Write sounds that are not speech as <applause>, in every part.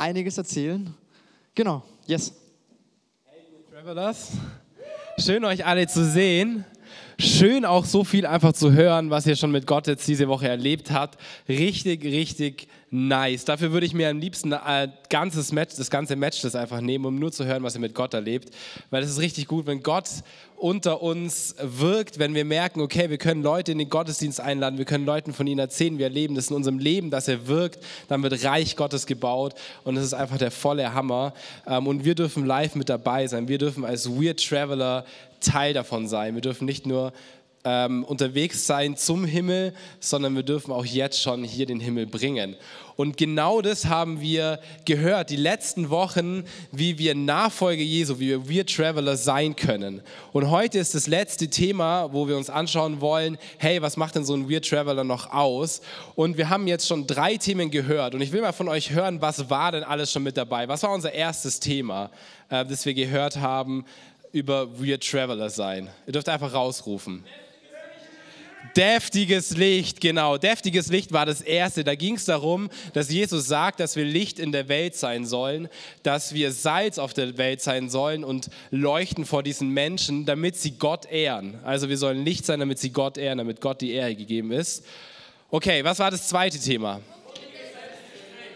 einiges erzählen. Genau, yes. Hey, Travelers. Schön euch alle zu sehen. Schön auch so viel einfach zu hören, was ihr schon mit Gott jetzt diese Woche erlebt habt. Richtig, richtig nice. Dafür würde ich mir am liebsten ein äh, ganzes Match, das ganze Match das einfach nehmen, um nur zu hören, was ihr mit Gott erlebt. Weil es ist richtig gut, wenn Gott unter uns wirkt, wenn wir merken, okay, wir können Leute in den Gottesdienst einladen, wir können Leuten von ihm erzählen, wir erleben das in unserem Leben, dass er wirkt, dann wird Reich Gottes gebaut und es ist einfach der volle Hammer. Ähm, und wir dürfen live mit dabei sein. Wir dürfen als Weird Traveler Teil davon sein. Wir dürfen nicht nur ähm, unterwegs sein zum Himmel, sondern wir dürfen auch jetzt schon hier den Himmel bringen. Und genau das haben wir gehört, die letzten Wochen, wie wir Nachfolger Jesu, wie wir Traveler sein können. Und heute ist das letzte Thema, wo wir uns anschauen wollen, hey, was macht denn so ein Weird Traveler noch aus? Und wir haben jetzt schon drei Themen gehört. Und ich will mal von euch hören, was war denn alles schon mit dabei? Was war unser erstes Thema, äh, das wir gehört haben über Weird Traveler sein? Ihr dürft einfach rausrufen. Deftiges Licht, genau. Deftiges Licht war das erste. Da ging es darum, dass Jesus sagt, dass wir Licht in der Welt sein sollen, dass wir Salz auf der Welt sein sollen und leuchten vor diesen Menschen, damit sie Gott ehren. Also wir sollen Licht sein, damit sie Gott ehren, damit Gott die Ehre gegeben ist. Okay, was war das zweite Thema?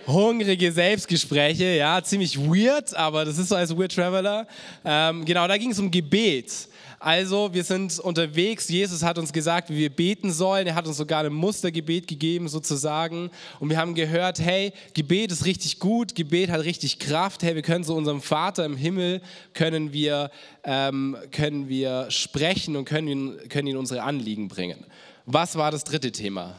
Hungrige Selbstgespräche, ja, ziemlich weird, aber das ist so als Weird Traveler. Ähm, genau, da ging es um Gebet. Also, wir sind unterwegs. Jesus hat uns gesagt, wie wir beten sollen. Er hat uns sogar ein Mustergebet gegeben, sozusagen. Und wir haben gehört, hey, Gebet ist richtig gut, Gebet hat richtig Kraft. Hey, wir können zu unserem Vater im Himmel, können wir, ähm, können wir sprechen und können ihn, können ihn unsere Anliegen bringen. Was war das dritte Thema?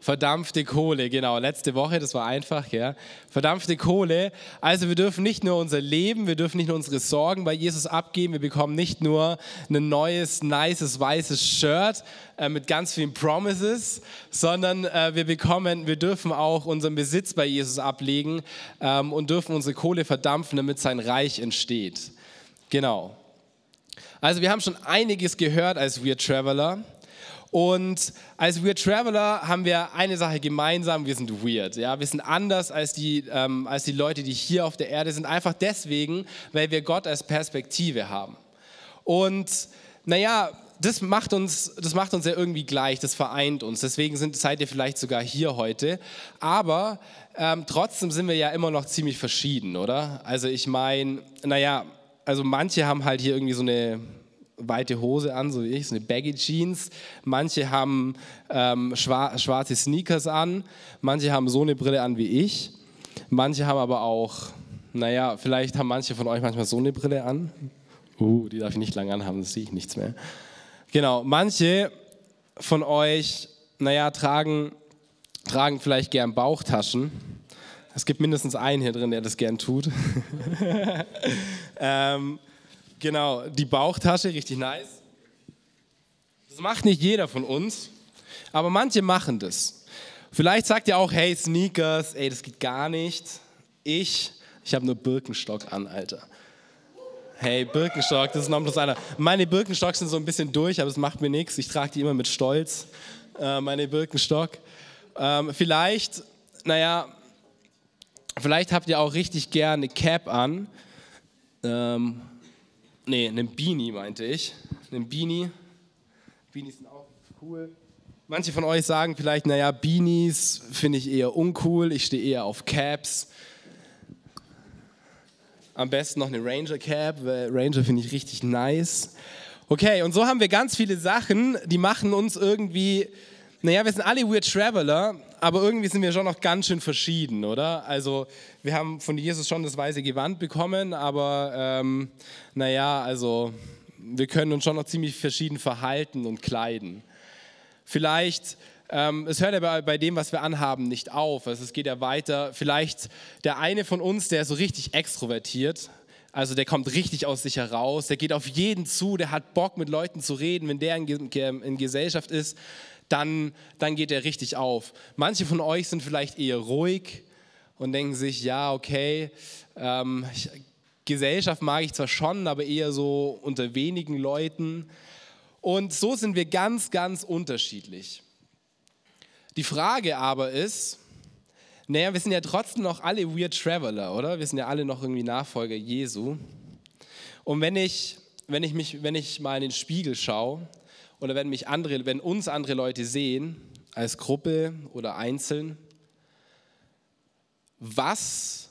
Verdampfte Kohle, genau. Letzte Woche, das war einfach, ja. Verdampfte Kohle. Also wir dürfen nicht nur unser Leben, wir dürfen nicht nur unsere Sorgen bei Jesus abgeben, wir bekommen nicht nur ein neues, nices, weißes Shirt äh, mit ganz vielen Promises, sondern äh, wir bekommen, wir dürfen auch unseren Besitz bei Jesus ablegen ähm, und dürfen unsere Kohle verdampfen, damit sein Reich entsteht. Genau. Also wir haben schon einiges gehört als Weird Traveler. Und als Weird Traveler haben wir eine Sache gemeinsam, wir sind weird. Ja? Wir sind anders als die, ähm, als die Leute, die hier auf der Erde sind, einfach deswegen, weil wir Gott als Perspektive haben. Und naja, das macht uns, das macht uns ja irgendwie gleich, das vereint uns. Deswegen sind, seid ihr vielleicht sogar hier heute. Aber ähm, trotzdem sind wir ja immer noch ziemlich verschieden, oder? Also ich meine, naja, also manche haben halt hier irgendwie so eine weite Hose an, so wie ich, so eine Baggy Jeans. Manche haben ähm, schwarze Sneakers an, manche haben so eine Brille an wie ich. Manche haben aber auch, naja, vielleicht haben manche von euch manchmal so eine Brille an. Uh, die darf ich nicht lange anhaben, das sehe ich nichts mehr. Genau, manche von euch, naja, tragen, tragen vielleicht gern Bauchtaschen. Es gibt mindestens einen hier drin, der das gern tut. <laughs> ähm, Genau, die Bauchtasche, richtig nice. Das macht nicht jeder von uns, aber manche machen das. Vielleicht sagt ihr auch, hey, Sneakers, ey, das geht gar nicht. Ich, ich habe nur Birkenstock an, Alter. Hey, Birkenstock, das ist noch bloß einer. Meine Birkenstocks sind so ein bisschen durch, aber das macht mir nichts. Ich trage die immer mit Stolz, äh, meine Birkenstock. Ähm, vielleicht, naja, vielleicht habt ihr auch richtig gerne Cap an. Ähm, nee, einen Beanie meinte ich. Einen Beanie. Beanies sind auch cool. Manche von euch sagen vielleicht, naja, Beanies finde ich eher uncool, ich stehe eher auf Caps. Am besten noch eine Ranger Cap, weil Ranger finde ich richtig nice. Okay, und so haben wir ganz viele Sachen, die machen uns irgendwie naja, wir sind alle Weird Traveler, aber irgendwie sind wir schon noch ganz schön verschieden, oder? Also, wir haben von Jesus schon das weiße Gewand bekommen, aber ähm, naja, also, wir können uns schon noch ziemlich verschieden verhalten und kleiden. Vielleicht, ähm, es hört ja bei, bei dem, was wir anhaben, nicht auf. Also, es geht ja weiter. Vielleicht der eine von uns, der ist so richtig extrovertiert, also der kommt richtig aus sich heraus, der geht auf jeden zu, der hat Bock mit Leuten zu reden, wenn der in, in Gesellschaft ist, dann, dann geht er richtig auf. Manche von euch sind vielleicht eher ruhig und denken sich, ja, okay, ähm, ich, Gesellschaft mag ich zwar schon, aber eher so unter wenigen Leuten. Und so sind wir ganz, ganz unterschiedlich. Die Frage aber ist, Naja, wir sind ja trotzdem noch alle Weird Traveler, oder? Wir sind ja alle noch irgendwie Nachfolger Jesu. Und wenn ich, wenn ich, mich, wenn ich mal in den Spiegel schaue oder wenn, mich andere, wenn uns andere Leute sehen, als Gruppe oder einzeln, was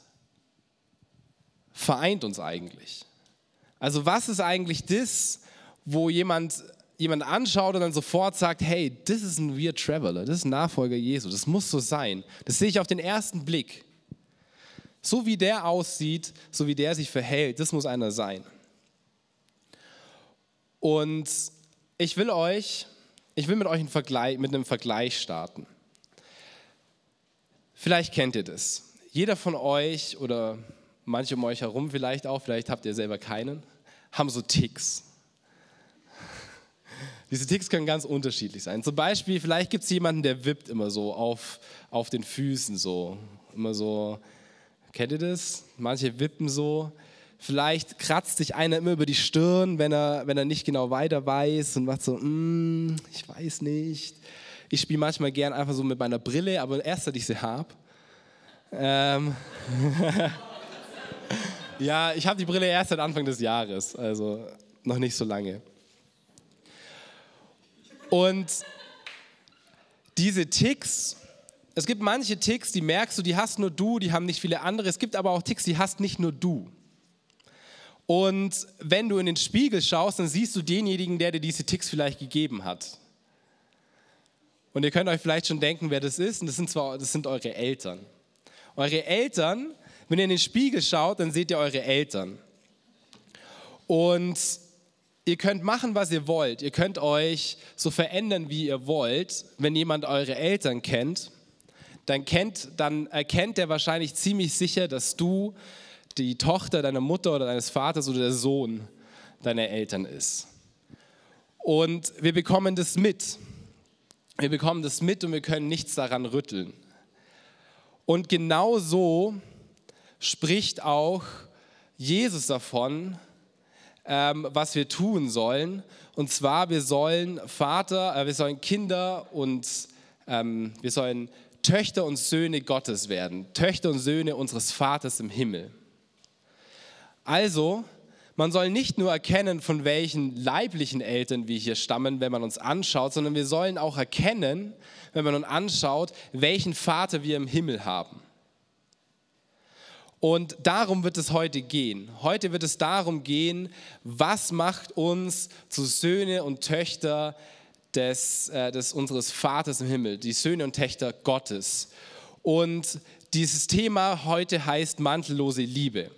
vereint uns eigentlich? Also was ist eigentlich das, wo jemand jemand anschaut und dann sofort sagt, hey, das ist ein Weird Traveler, das ist ein Nachfolger Jesu, das muss so sein. Das sehe ich auf den ersten Blick. So wie der aussieht, so wie der sich verhält, das muss einer sein. Und ich will euch, ich will mit euch einen Vergleich, mit einem Vergleich starten. Vielleicht kennt ihr das. Jeder von euch oder manche um euch herum vielleicht auch, vielleicht habt ihr selber keinen, haben so Ticks. <laughs> Diese Ticks können ganz unterschiedlich sein. Zum Beispiel, vielleicht gibt es jemanden, der wippt immer so auf, auf den Füßen so. Immer so, kennt ihr das? Manche wippen so. Vielleicht kratzt sich einer immer über die Stirn, wenn er, wenn er nicht genau weiter weiß und macht so, mm, ich weiß nicht. Ich spiele manchmal gern einfach so mit meiner Brille, aber erst, seit ich sie habe. Ähm <laughs> ja, ich habe die Brille erst seit Anfang des Jahres, also noch nicht so lange. Und diese Ticks, es gibt manche Ticks, die merkst du, die hast nur du, die haben nicht viele andere. Es gibt aber auch Ticks, die hast nicht nur du. Und wenn du in den Spiegel schaust, dann siehst du denjenigen, der dir diese Ticks vielleicht gegeben hat. Und ihr könnt euch vielleicht schon denken, wer das ist. Und das sind zwar, das sind eure Eltern. Eure Eltern, wenn ihr in den Spiegel schaut, dann seht ihr eure Eltern. Und Ihr könnt machen, was ihr wollt. Ihr könnt euch so verändern, wie ihr wollt. Wenn jemand eure Eltern kennt, dann, kennt, dann erkennt er wahrscheinlich ziemlich sicher, dass du die Tochter deiner Mutter oder deines Vaters oder der Sohn deiner Eltern ist. Und wir bekommen das mit. Wir bekommen das mit und wir können nichts daran rütteln. Und genau so spricht auch Jesus davon, ähm, was wir tun sollen. Und zwar, wir sollen Vater, äh, wir sollen Kinder und ähm, wir sollen Töchter und Söhne Gottes werden. Töchter und Söhne unseres Vaters im Himmel. Also, man soll nicht nur erkennen, von welchen leiblichen Eltern wir hier stammen, wenn man uns anschaut, sondern wir sollen auch erkennen, wenn man uns anschaut, welchen Vater wir im Himmel haben. Und darum wird es heute gehen. Heute wird es darum gehen, was macht uns zu Söhne und Töchter des, äh, des unseres Vaters im Himmel, die Söhne und Töchter Gottes. Und dieses Thema heute heißt mantellose Liebe.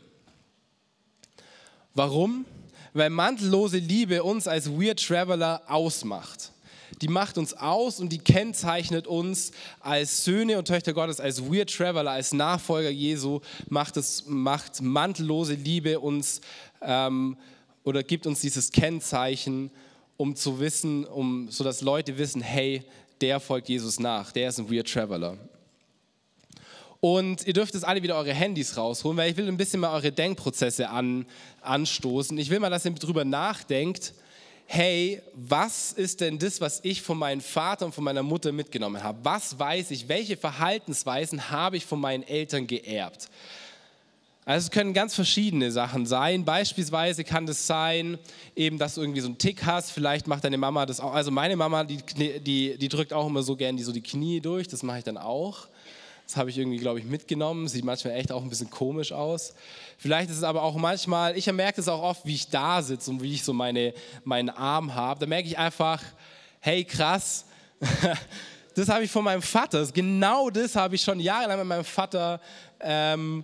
Warum? Weil mantellose Liebe uns als Weird Traveler ausmacht die macht uns aus und die kennzeichnet uns als Söhne und Töchter Gottes, als Weird Traveler, als Nachfolger Jesu, macht, es, macht mantellose Liebe uns ähm, oder gibt uns dieses Kennzeichen, um zu wissen, um, sodass Leute wissen, hey, der folgt Jesus nach, der ist ein Weird Traveler. Und ihr dürft jetzt alle wieder eure Handys rausholen, weil ich will ein bisschen mal eure Denkprozesse an, anstoßen. Ich will mal, dass ihr darüber nachdenkt, hey, was ist denn das, was ich von meinem Vater und von meiner Mutter mitgenommen habe? Was weiß ich? Welche Verhaltensweisen habe ich von meinen Eltern geerbt? Also es können ganz verschiedene Sachen sein. Beispielsweise kann das sein, eben, dass du irgendwie so einen Tick hast. Vielleicht macht deine Mama das auch. Also meine Mama, die, die, die drückt auch immer so gern die, so die Knie durch. Das mache ich dann auch. Das habe ich irgendwie, glaube ich, mitgenommen. Sieht manchmal echt auch ein bisschen komisch aus. Vielleicht ist es aber auch manchmal, ich merke es auch oft, wie ich da sitze und wie ich so meine, meinen Arm habe. Da merke ich einfach, hey krass, <laughs> das habe ich von meinem Vater. Genau das habe ich schon jahrelang mit meinem Vater, ähm,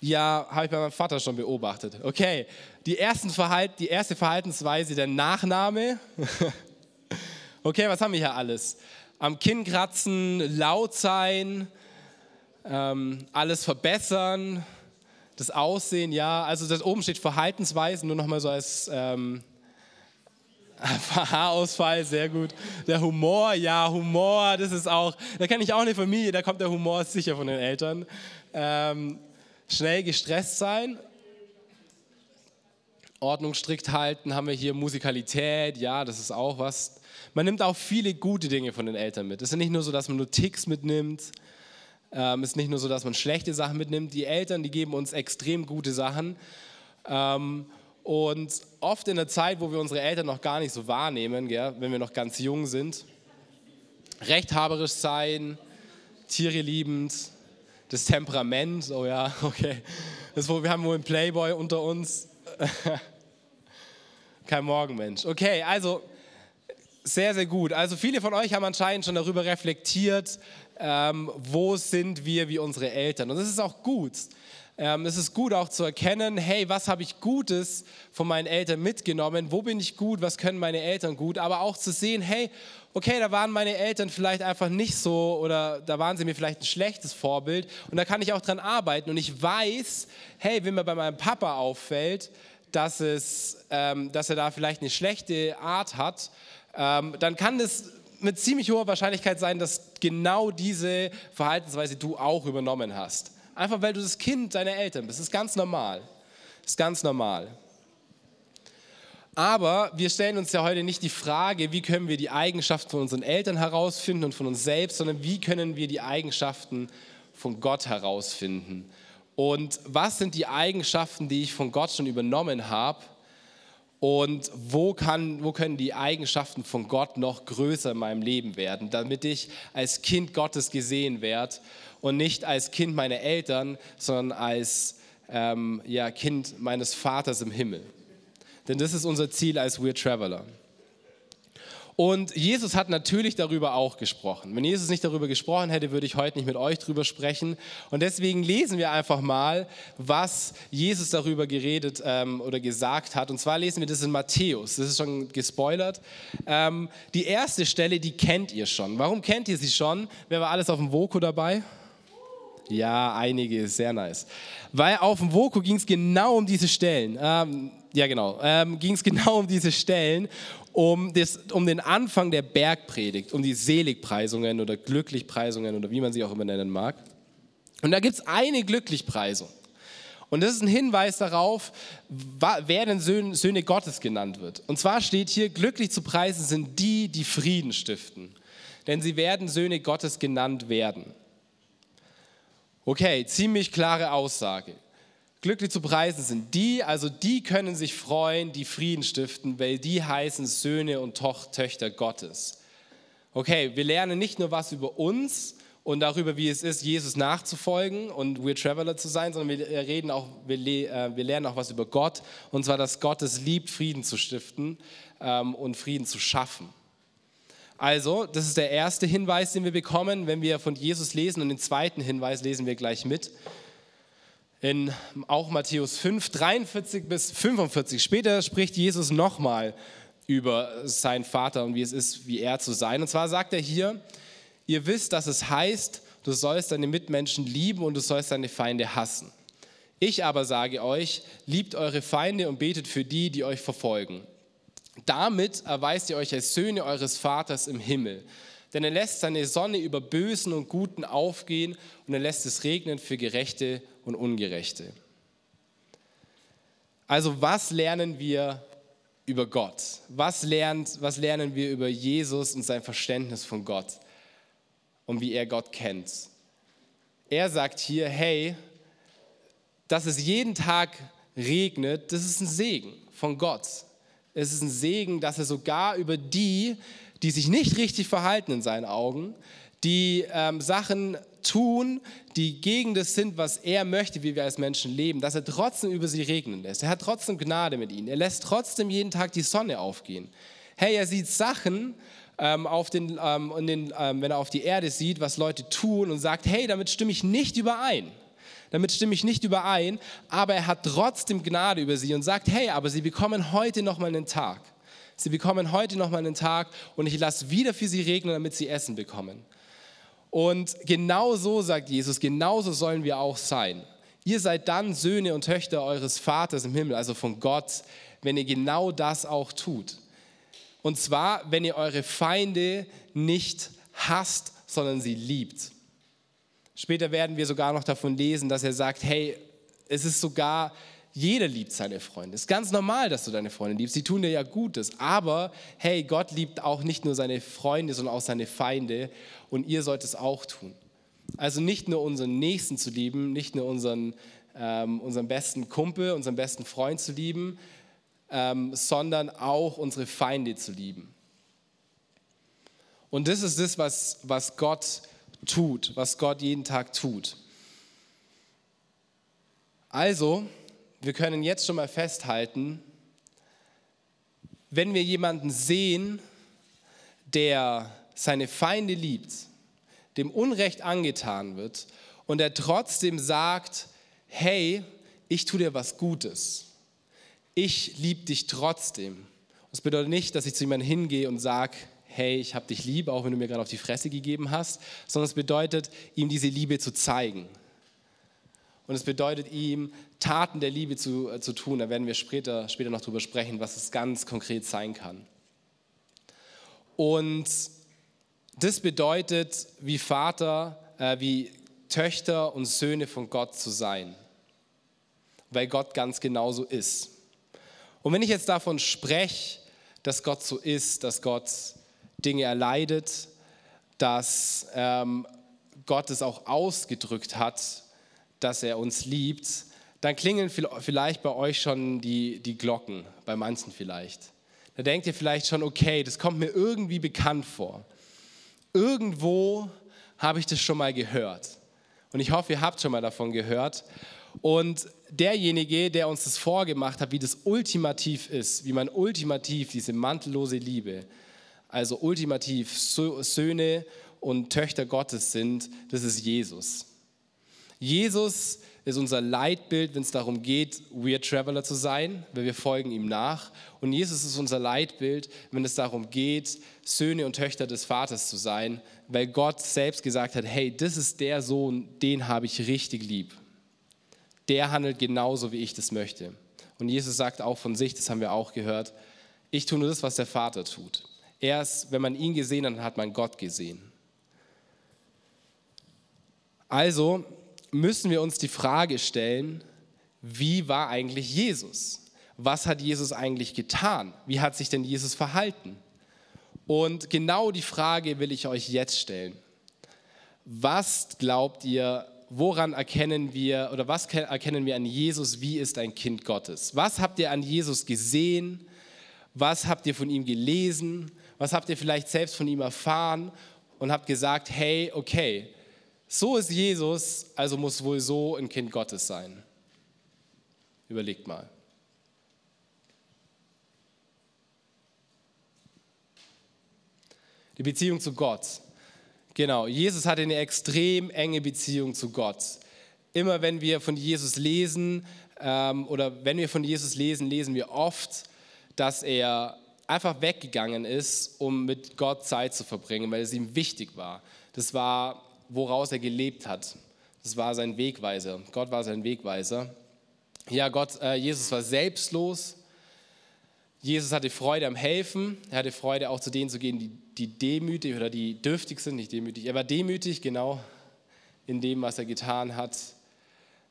ja, habe ich bei meinem Vater schon beobachtet. Okay, die, ersten Verhalt, die erste Verhaltensweise, der Nachname. <laughs> okay, was haben wir hier alles? Am Kinn kratzen, laut sein, ähm, alles verbessern, das Aussehen, ja. Also das oben steht Verhaltensweisen, nur nochmal so als ähm, <laughs> Haarausfall, sehr gut. Der Humor, ja, Humor, das ist auch, da kenne ich auch eine Familie, da kommt der Humor sicher von den Eltern. Ähm, schnell gestresst sein, Ordnung strikt halten, haben wir hier Musikalität, ja, das ist auch was. Man nimmt auch viele gute Dinge von den Eltern mit. Es ist nicht nur so, dass man nur Ticks mitnimmt, Ähm, ist nicht nur so, dass man schlechte Sachen mitnimmt. Die Eltern, die geben uns extrem gute Sachen. Ähm, und oft in der Zeit, wo wir unsere Eltern noch gar nicht so wahrnehmen, gell, wenn wir noch ganz jung sind, rechthaberisch sein, Tiere liebend, das Temperament, oh ja, <laughs> okay. Das, wo wir haben wohl einen Playboy unter uns. <laughs> Kein Morgenmensch. Okay, also sehr, sehr gut. Also viele von euch haben anscheinend schon darüber reflektiert, ähm, wo sind wir wie unsere Eltern. Und das ist auch gut. Ähm, es ist gut auch zu erkennen, hey, was habe ich Gutes von meinen Eltern mitgenommen? Wo bin ich gut? Was können meine Eltern gut? Aber auch zu sehen, hey, okay, da waren meine Eltern vielleicht einfach nicht so oder da waren sie mir vielleicht ein schlechtes Vorbild und da kann ich auch dran arbeiten und ich weiß, hey, wenn mir bei meinem Papa auffällt, dass, es, ähm, dass er da vielleicht eine schlechte Art hat, ähm, dann kann das mit ziemlich hoher Wahrscheinlichkeit sein, dass genau diese Verhaltensweise du auch übernommen hast. Einfach weil du das Kind deiner Eltern bist. Das ist ganz normal. Das ist ganz normal. Aber wir stellen uns ja heute nicht die Frage, wie können wir die Eigenschaften von unseren Eltern herausfinden und von uns selbst, sondern wie können wir die Eigenschaften von Gott herausfinden. Und was sind die Eigenschaften, die ich von Gott schon übernommen habe? Und wo, kann, wo können die Eigenschaften von Gott noch größer in meinem Leben werden, damit ich als Kind Gottes gesehen werde und nicht als Kind meiner Eltern, sondern als ähm, ja, Kind meines Vaters im Himmel. Denn das ist unser Ziel als Weird Traveler. Und Jesus hat natürlich darüber auch gesprochen. Wenn Jesus nicht darüber gesprochen hätte, würde ich heute nicht mit euch darüber sprechen. Und deswegen lesen wir einfach mal, was Jesus darüber geredet ähm, oder gesagt hat. Und zwar lesen wir das in Matthäus. Das ist schon gespoilert. Ähm, die erste Stelle, die kennt ihr schon. Warum kennt ihr sie schon? Wer war alles auf dem Voko dabei? Ja, einige, sehr nice. Weil auf dem Voko ging es genau um diese Stellen. Ähm, ja, genau. Ähm, ging es <laughs> genau um diese Stellen um, das, um den Anfang der Bergpredigt, um die Seligpreisungen oder Glücklichpreisungen oder wie man sie auch immer nennen mag. Und da gibt es eine Glücklichpreisung. Und das ist ein Hinweis darauf, wer denn Söhne Gottes genannt wird. Und zwar steht hier, glücklich zu preisen sind die, die Frieden stiften. Denn sie werden Söhne Gottes genannt werden. Okay, ziemlich klare Aussage. Glücklich zu preisen sind die, also die können sich freuen, die Frieden stiften, weil die heißen Söhne und Töchter Gottes. Okay, wir lernen nicht nur was über uns und darüber, wie es ist, Jesus nachzufolgen und We're Traveler zu sein, sondern wir, reden auch, wir, äh, wir lernen auch was über Gott, und zwar, dass Gott es liebt, Frieden zu stiften ähm, und Frieden zu schaffen. Also, das ist der erste Hinweis, den wir bekommen, wenn wir von Jesus lesen, und den zweiten Hinweis lesen wir gleich mit in auch Matthäus 5, 43 bis 45. Später spricht Jesus nochmal über seinen Vater und wie es ist, wie er zu sein. Und zwar sagt er hier, ihr wisst, dass es heißt, du sollst deine Mitmenschen lieben und du sollst deine Feinde hassen. Ich aber sage euch, liebt eure Feinde und betet für die, die euch verfolgen. Damit erweist ihr euch als Söhne eures Vaters im Himmel. Denn er lässt seine Sonne über Bösen und Guten aufgehen und er lässt es regnen für Gerechte und Ungerechte. Also was lernen wir über Gott? Was, lernt, was lernen wir über Jesus und sein Verständnis von Gott und wie er Gott kennt? Er sagt hier, hey, dass es jeden Tag regnet, das ist ein Segen von Gott. Es ist ein Segen, dass er sogar über die, die sich nicht richtig verhalten in seinen Augen, die ähm, Sachen tun, die gegen das sind, was er möchte, wie wir als Menschen leben, dass er trotzdem über sie regnen lässt. Er hat trotzdem Gnade mit ihnen. Er lässt trotzdem jeden Tag die Sonne aufgehen. Hey, er sieht Sachen, ähm, auf den, ähm, den, ähm, wenn er auf die Erde sieht, was Leute tun und sagt, hey, damit stimme ich nicht überein. Damit stimme ich nicht überein, aber er hat trotzdem Gnade über sie und sagt, hey, aber sie bekommen heute nochmal einen Tag. Sie bekommen heute nochmal einen Tag und ich lasse wieder für sie regnen, damit sie Essen bekommen. Und genau so sagt Jesus, genauso sollen wir auch sein. Ihr seid dann Söhne und Töchter eures Vaters im Himmel, also von Gott, wenn ihr genau das auch tut. Und zwar, wenn ihr eure Feinde nicht hasst, sondern sie liebt. Später werden wir sogar noch davon lesen, dass er sagt, hey, es ist sogar jeder liebt seine Freunde. Es ist ganz normal, dass du deine Freunde liebst. Sie tun dir ja Gutes. Aber hey, Gott liebt auch nicht nur seine Freunde, sondern auch seine Feinde. Und ihr sollt es auch tun. Also nicht nur unseren Nächsten zu lieben, nicht nur unseren, ähm, unseren besten Kumpel, unseren besten Freund zu lieben, ähm, sondern auch unsere Feinde zu lieben. Und das ist das, was, was Gott tut, was Gott jeden Tag tut. Also, wir können jetzt schon mal festhalten, wenn wir jemanden sehen, der seine Feinde liebt, dem Unrecht angetan wird und er trotzdem sagt, hey, ich tue dir was Gutes. Ich liebe dich trotzdem. Das bedeutet nicht, dass ich zu jemandem hingehe und sage, hey, ich habe dich lieb, auch wenn du mir gerade auf die Fresse gegeben hast, sondern es bedeutet, ihm diese Liebe zu zeigen. Und es bedeutet ihm, Taten der Liebe zu, äh, zu tun. Da werden wir später, später noch drüber sprechen, was es ganz konkret sein kann. Und das bedeutet, wie Vater, äh, wie Töchter und Söhne von Gott zu sein, weil Gott ganz genauso ist. Und wenn ich jetzt davon spreche, dass Gott so ist, dass Gott Dinge erleidet, dass ähm, Gott es auch ausgedrückt hat, dass er uns liebt, dann klingeln vielleicht bei euch schon die, die Glocken, bei manchen vielleicht. Da denkt ihr vielleicht schon, okay, das kommt mir irgendwie bekannt vor. Irgendwo habe ich das schon mal gehört. Und ich hoffe, ihr habt schon mal davon gehört. Und derjenige, der uns das vorgemacht hat, wie das ultimativ ist, wie man ultimativ diese mantellose Liebe, also ultimativ Söhne und Töchter Gottes sind, das ist Jesus. Jesus ist unser Leitbild, wenn es darum geht, Weird Traveler zu sein, weil wir folgen ihm nach. Und Jesus ist unser Leitbild, wenn es darum geht, Söhne und Töchter des Vaters zu sein, weil Gott selbst gesagt hat, hey, das ist der Sohn, den habe ich richtig lieb. Der handelt genauso, wie ich das möchte. Und Jesus sagt auch von sich, das haben wir auch gehört, ich tue nur das, was der Vater tut. Erst wenn man ihn gesehen hat, hat man Gott gesehen. Also müssen wir uns die Frage stellen, wie war eigentlich Jesus? Was hat Jesus eigentlich getan? Wie hat sich denn Jesus verhalten? Und genau die Frage will ich euch jetzt stellen. Was glaubt ihr, woran erkennen wir oder was erkennen wir an Jesus, wie ist ein Kind Gottes? Was habt ihr an Jesus gesehen? Was habt ihr von ihm gelesen? Was habt ihr vielleicht selbst von ihm erfahren und habt gesagt, hey, okay, so ist Jesus, also muss wohl so ein Kind Gottes sein. Überlegt mal. Die Beziehung zu Gott. Genau, Jesus hatte eine extrem enge Beziehung zu Gott. Immer wenn wir von Jesus lesen ähm, oder wenn wir von Jesus lesen, lesen wir oft, dass er einfach weggegangen ist, um mit Gott Zeit zu verbringen, weil es ihm wichtig war. Das war, woraus er gelebt hat. Das war sein Wegweiser. Gott war sein Wegweiser. Ja, Gott, äh, Jesus war selbstlos. Jesus hatte Freude am Helfen. Er hatte Freude auch zu denen zu gehen, die, die demütig oder die dürftig sind, nicht demütig. Er war demütig, genau, in dem, was er getan hat.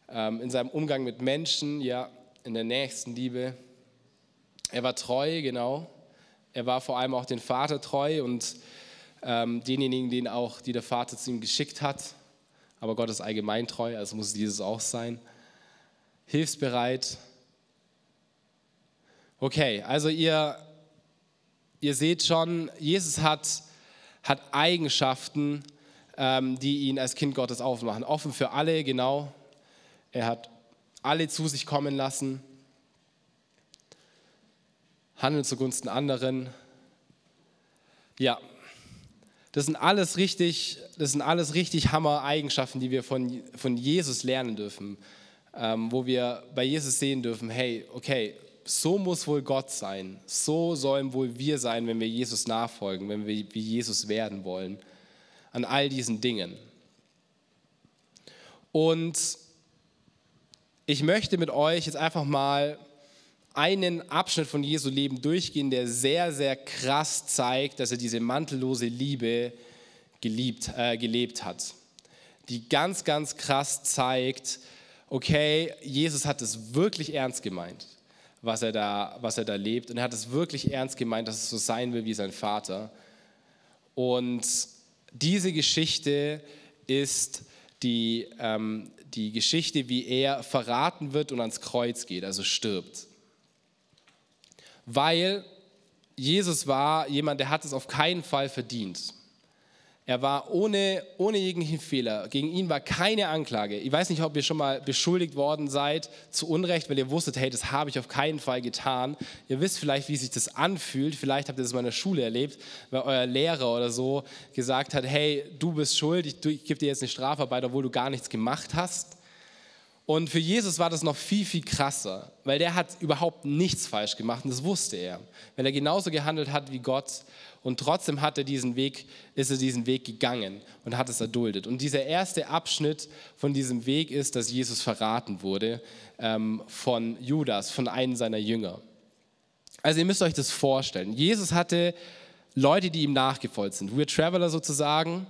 Ähm, in seinem Umgang mit Menschen, ja, in der nächsten Liebe. Er war treu, genau. Er war vor allem auch den Vater treu und ähm, denjenigen, den auch, die der Vater zu ihm geschickt hat. Aber Gott ist allgemein treu, also muss Jesus auch sein. Hilfsbereit. Okay, also ihr, ihr seht schon, Jesus hat, hat Eigenschaften, ähm, die ihn als Kind Gottes aufmachen. Offen für alle, genau. Er hat alle zu sich kommen lassen handeln zugunsten anderen. Ja, das sind alles richtig, das sind alles richtig Hammer-Eigenschaften, die wir von, von Jesus lernen dürfen, ähm, wo wir bei Jesus sehen dürfen, hey, okay, so muss wohl Gott sein, so sollen wohl wir sein, wenn wir Jesus nachfolgen, wenn wir wie Jesus werden wollen, an all diesen Dingen. Und ich möchte mit euch jetzt einfach mal einen Abschnitt von Jesu Leben durchgehen, der sehr, sehr krass zeigt, dass er diese mantellose Liebe geliebt, äh, gelebt hat. Die ganz, ganz krass zeigt, okay, Jesus hat es wirklich ernst gemeint, was er da, was er da lebt. Und er hat es wirklich ernst gemeint, dass es so sein will wie sein Vater. Und diese Geschichte ist die, ähm, die Geschichte, wie er verraten wird und ans Kreuz geht, also stirbt. Weil Jesus war jemand, der hat es auf keinen Fall verdient. Er war ohne, ohne jeglichen Fehler. Gegen ihn war keine Anklage. Ich weiß nicht, ob ihr schon mal beschuldigt worden seid zu Unrecht, weil ihr wusstet, hey, das habe ich auf keinen Fall getan. Ihr wisst vielleicht, wie sich das anfühlt. Vielleicht habt ihr das mal in der Schule erlebt, weil euer Lehrer oder so gesagt hat, hey, du bist schuld, ich, ich gebe dir jetzt eine Strafarbeit, obwohl du gar nichts gemacht hast. Und für Jesus war das noch viel, viel krasser, weil der hat überhaupt nichts falsch gemacht und das wusste er, weil er genauso gehandelt hat wie Gott und trotzdem hat er diesen Weg, ist er diesen Weg gegangen und hat es erduldet. Und dieser erste Abschnitt von diesem Weg ist, dass Jesus verraten wurde ähm, von Judas, von einem seiner Jünger. Also ihr müsst euch das vorstellen. Jesus hatte Leute, die ihm nachgefolgt sind, Weird Traveler sozusagen,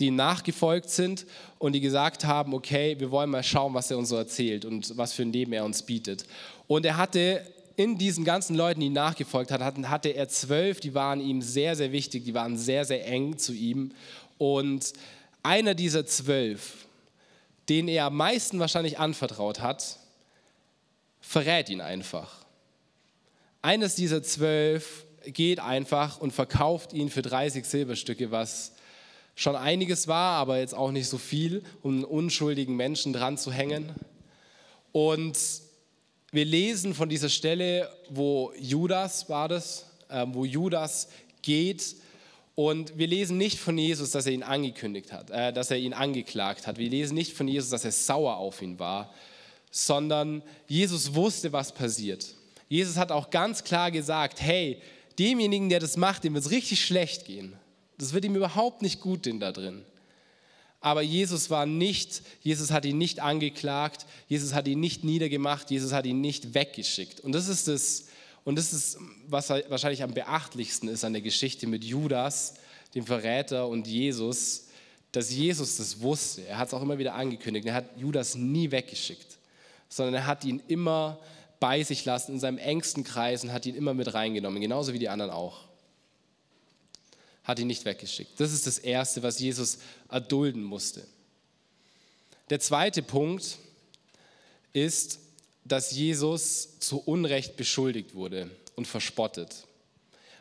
die nachgefolgt sind und die gesagt haben, okay, wir wollen mal schauen, was er uns so erzählt und was für ein Leben er uns bietet. Und er hatte in diesen ganzen Leuten, die ihm nachgefolgt hatten, hatte er zwölf, die waren ihm sehr, sehr wichtig, die waren sehr, sehr eng zu ihm. Und einer dieser zwölf, den er am meisten wahrscheinlich anvertraut hat, verrät ihn einfach. Eines dieser zwölf geht einfach und verkauft ihn für 30 Silberstücke, was schon einiges war, aber jetzt auch nicht so viel, um einen unschuldigen Menschen dran zu hängen. Und wir lesen von dieser Stelle, wo Judas war das, äh, wo Judas geht und wir lesen nicht von Jesus, dass er ihn angekündigt hat, äh, dass er ihn angeklagt hat. Wir lesen nicht von Jesus, dass er sauer auf ihn war, sondern Jesus wusste, was passiert. Jesus hat auch ganz klar gesagt, hey, demjenigen, der das macht, dem wird es richtig schlecht gehen. Das wird ihm überhaupt nicht gut denn da drin. Aber Jesus war nicht, Jesus hat ihn nicht angeklagt, Jesus hat ihn nicht niedergemacht, Jesus hat ihn nicht weggeschickt. Und das ist das, und das ist, was wahrscheinlich am beachtlichsten ist an der Geschichte mit Judas, dem Verräter und Jesus, dass Jesus das wusste. Er hat es auch immer wieder angekündigt. Er hat Judas nie weggeschickt, sondern er hat ihn immer bei sich lassen in seinem engsten Kreis und hat ihn immer mit reingenommen, genauso wie die anderen auch hat ihn nicht weggeschickt. Das ist das Erste, was Jesus erdulden musste. Der zweite Punkt ist, dass Jesus zu Unrecht beschuldigt wurde und verspottet.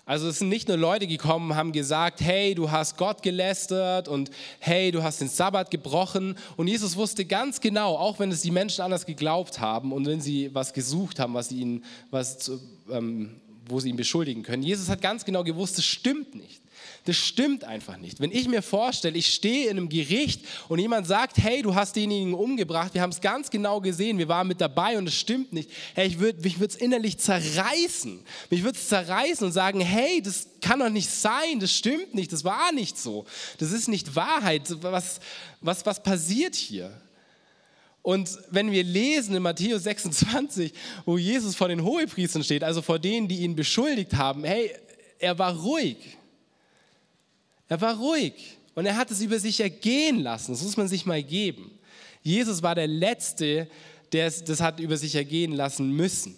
Also es sind nicht nur Leute gekommen, haben gesagt, hey, du hast Gott gelästert und hey, du hast den Sabbat gebrochen. Und Jesus wusste ganz genau, auch wenn es die Menschen anders geglaubt haben und wenn sie was gesucht haben, was ihnen, was, ähm, wo sie ihn beschuldigen können. Jesus hat ganz genau gewusst, es stimmt nicht. Das stimmt einfach nicht. Wenn ich mir vorstelle, ich stehe in einem Gericht und jemand sagt, hey, du hast denjenigen umgebracht, wir haben es ganz genau gesehen, wir waren mit dabei und es stimmt nicht. Hey, ich würde mich es innerlich zerreißen. Mich würde es zerreißen und sagen, hey, das kann doch nicht sein, das stimmt nicht, das war nicht so. Das ist nicht Wahrheit. Was, was, was passiert hier? Und wenn wir lesen in Matthäus 26, wo Jesus vor den Hohepriestern steht, also vor denen, die ihn beschuldigt haben, hey, er war ruhig. Er war ruhig und er hat es über sich ergehen lassen. Das muss man sich mal geben. Jesus war der Letzte, der das hat über sich ergehen lassen müssen.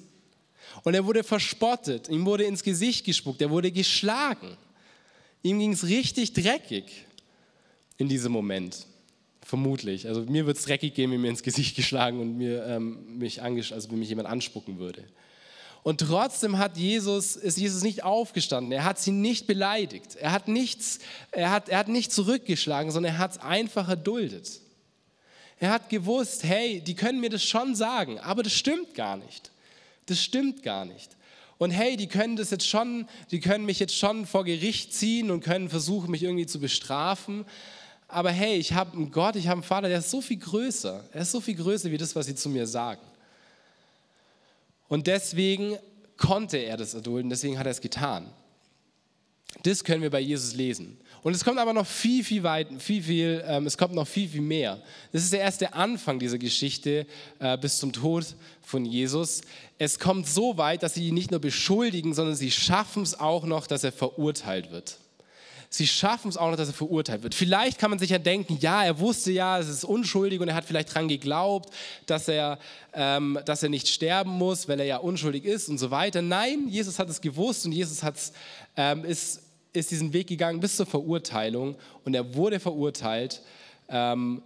Und er wurde verspottet, ihm wurde ins Gesicht gespuckt, er wurde geschlagen. Ihm ging es richtig dreckig in diesem Moment. Vermutlich. Also mir wird es dreckig gehen, wenn mir ins Gesicht geschlagen und mir, ähm, mich, also wenn mich jemand anspucken würde. Und trotzdem hat Jesus, ist Jesus nicht aufgestanden. Er hat sie nicht beleidigt. Er hat, nichts, er hat, er hat nicht zurückgeschlagen, sondern er hat es einfach erduldet. Er hat gewusst, hey, die können mir das schon sagen, aber das stimmt gar nicht. Das stimmt gar nicht. Und hey, die können das jetzt schon, die können mich jetzt schon vor Gericht ziehen und können versuchen, mich irgendwie zu bestrafen. Aber hey, ich habe einen Gott, ich habe einen Vater, der ist so viel größer. Er ist so viel größer wie das, was sie zu mir sagen. Und deswegen konnte er das erdulden, deswegen hat er es getan. Das können wir bei Jesus lesen. Und es kommt aber noch viel, viel weit, viel, viel, ähm, es kommt noch viel, viel mehr. Das ist der erste Anfang dieser Geschichte äh, bis zum Tod von Jesus. Es kommt so weit, dass sie ihn nicht nur beschuldigen, sondern sie schaffen es auch noch, dass er verurteilt wird sie schaffen es auch noch, dass er verurteilt wird. Vielleicht kann man sich ja denken, ja, er wusste ja, es ist unschuldig und er hat vielleicht daran geglaubt, dass er, ähm, dass er nicht sterben muss, weil er ja unschuldig ist und so weiter. Nein, Jesus hat es gewusst und Jesus hat's, ähm, ist, ist diesen Weg gegangen bis zur Verurteilung und er wurde verurteilt Ähm,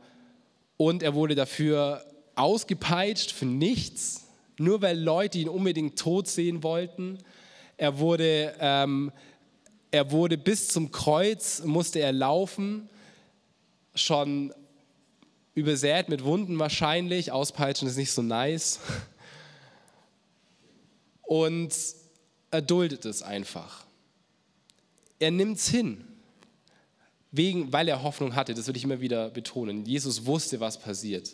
und er wurde dafür ausgepeitscht für nichts, nur weil Leute ihn unbedingt tot sehen wollten. Er wurde, ähm, er wurde bis zum Kreuz, musste er laufen, schon übersät mit Wunden wahrscheinlich. Auspeitschen ist nicht so nice. Und er duldet es einfach. Er nimmt es hin, wegen, weil er Hoffnung hatte. Das will ich immer wieder betonen. Jesus wusste, was passiert.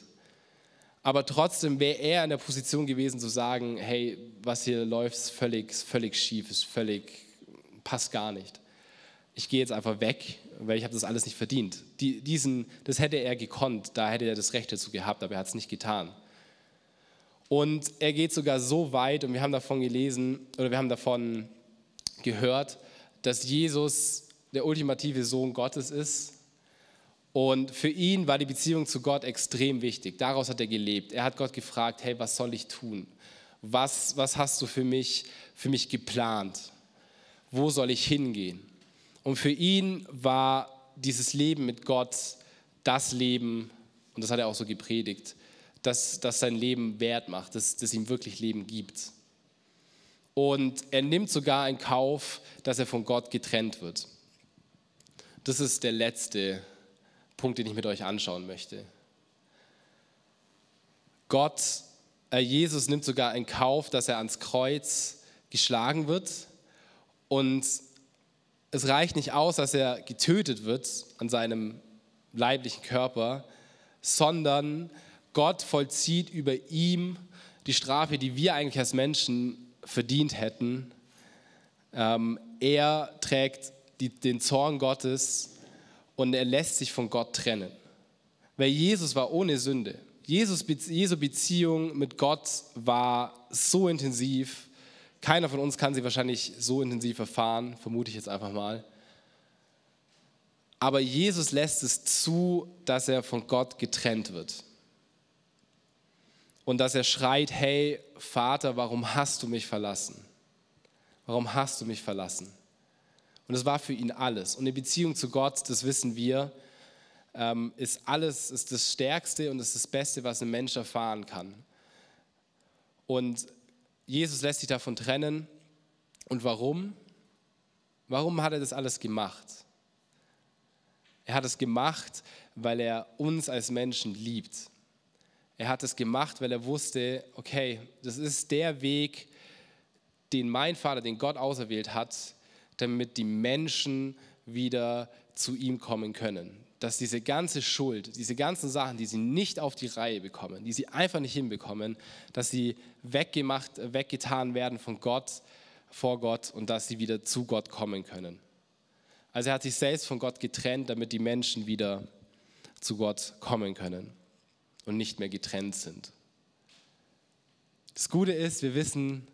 Aber trotzdem wäre er in der Position gewesen zu sagen, hey, was hier läuft, ist völlig, völlig schief, ist völlig, passt gar nicht. Ich gehe jetzt einfach weg, weil ich habe das alles nicht verdient. Die, diesen, das hätte er gekonnt, da hätte er das Recht dazu gehabt, aber er hat es nicht getan. Und er geht sogar so weit, und wir haben davon gelesen, oder wir haben davon gehört, dass Jesus der ultimative Sohn Gottes ist und für ihn war die Beziehung zu Gott extrem wichtig. Daraus hat er gelebt. Er hat Gott gefragt, hey, was soll ich tun? Was, was hast du für mich, für mich geplant? Wo soll ich hingehen? Und für ihn war dieses Leben mit Gott das Leben, und das hat er auch so gepredigt, dass das sein Leben wert macht, dass das ihm wirklich Leben gibt. Und er nimmt sogar in Kauf, dass er von Gott getrennt wird. Das ist der letzte Punkt, den ich mit euch anschauen möchte. Gott, äh, Jesus nimmt sogar in Kauf, dass er ans Kreuz geschlagen wird. Und es reicht nicht aus, dass er getötet wird an seinem leiblichen Körper, sondern Gott vollzieht über ihm die Strafe, die wir eigentlich als Menschen verdient hätten. Ähm, er trägt die, den Zorn Gottes und er lässt sich von Gott trennen. Weil Jesus war ohne Sünde. Jesus, Jesu Beziehung mit Gott war so intensiv. Keiner von uns kann sie wahrscheinlich so intensiv erfahren, vermute ich jetzt einfach mal. Aber Jesus lässt es zu, dass er von Gott getrennt wird. Und dass er schreit, hey Vater, warum hast du mich verlassen? Warum hast du mich verlassen? Und das war für ihn alles. Und die Beziehung zu Gott, das wissen wir, ähm, ist alles, ist das Stärkste und ist das Beste, was ein Mensch erfahren kann. Und Jesus lässt sich davon trennen. Und warum? Warum hat er das alles gemacht? Er hat es gemacht, weil er uns als Menschen liebt. Er hat es gemacht, weil er wusste, okay, das ist der Weg, den mein Vater, den Gott auserwählt hat, damit die Menschen wieder zu ihm kommen können. Dass diese ganze Schuld, diese ganzen Sachen, die sie nicht auf die Reihe bekommen, die sie einfach nicht hinbekommen, dass sie weggemacht, weggetan werden von Gott, vor Gott und dass sie wieder zu Gott kommen können. Also er hat sich selbst von Gott getrennt, damit die Menschen wieder zu Gott kommen können und nicht mehr getrennt sind. Das Gute ist, wir wissen,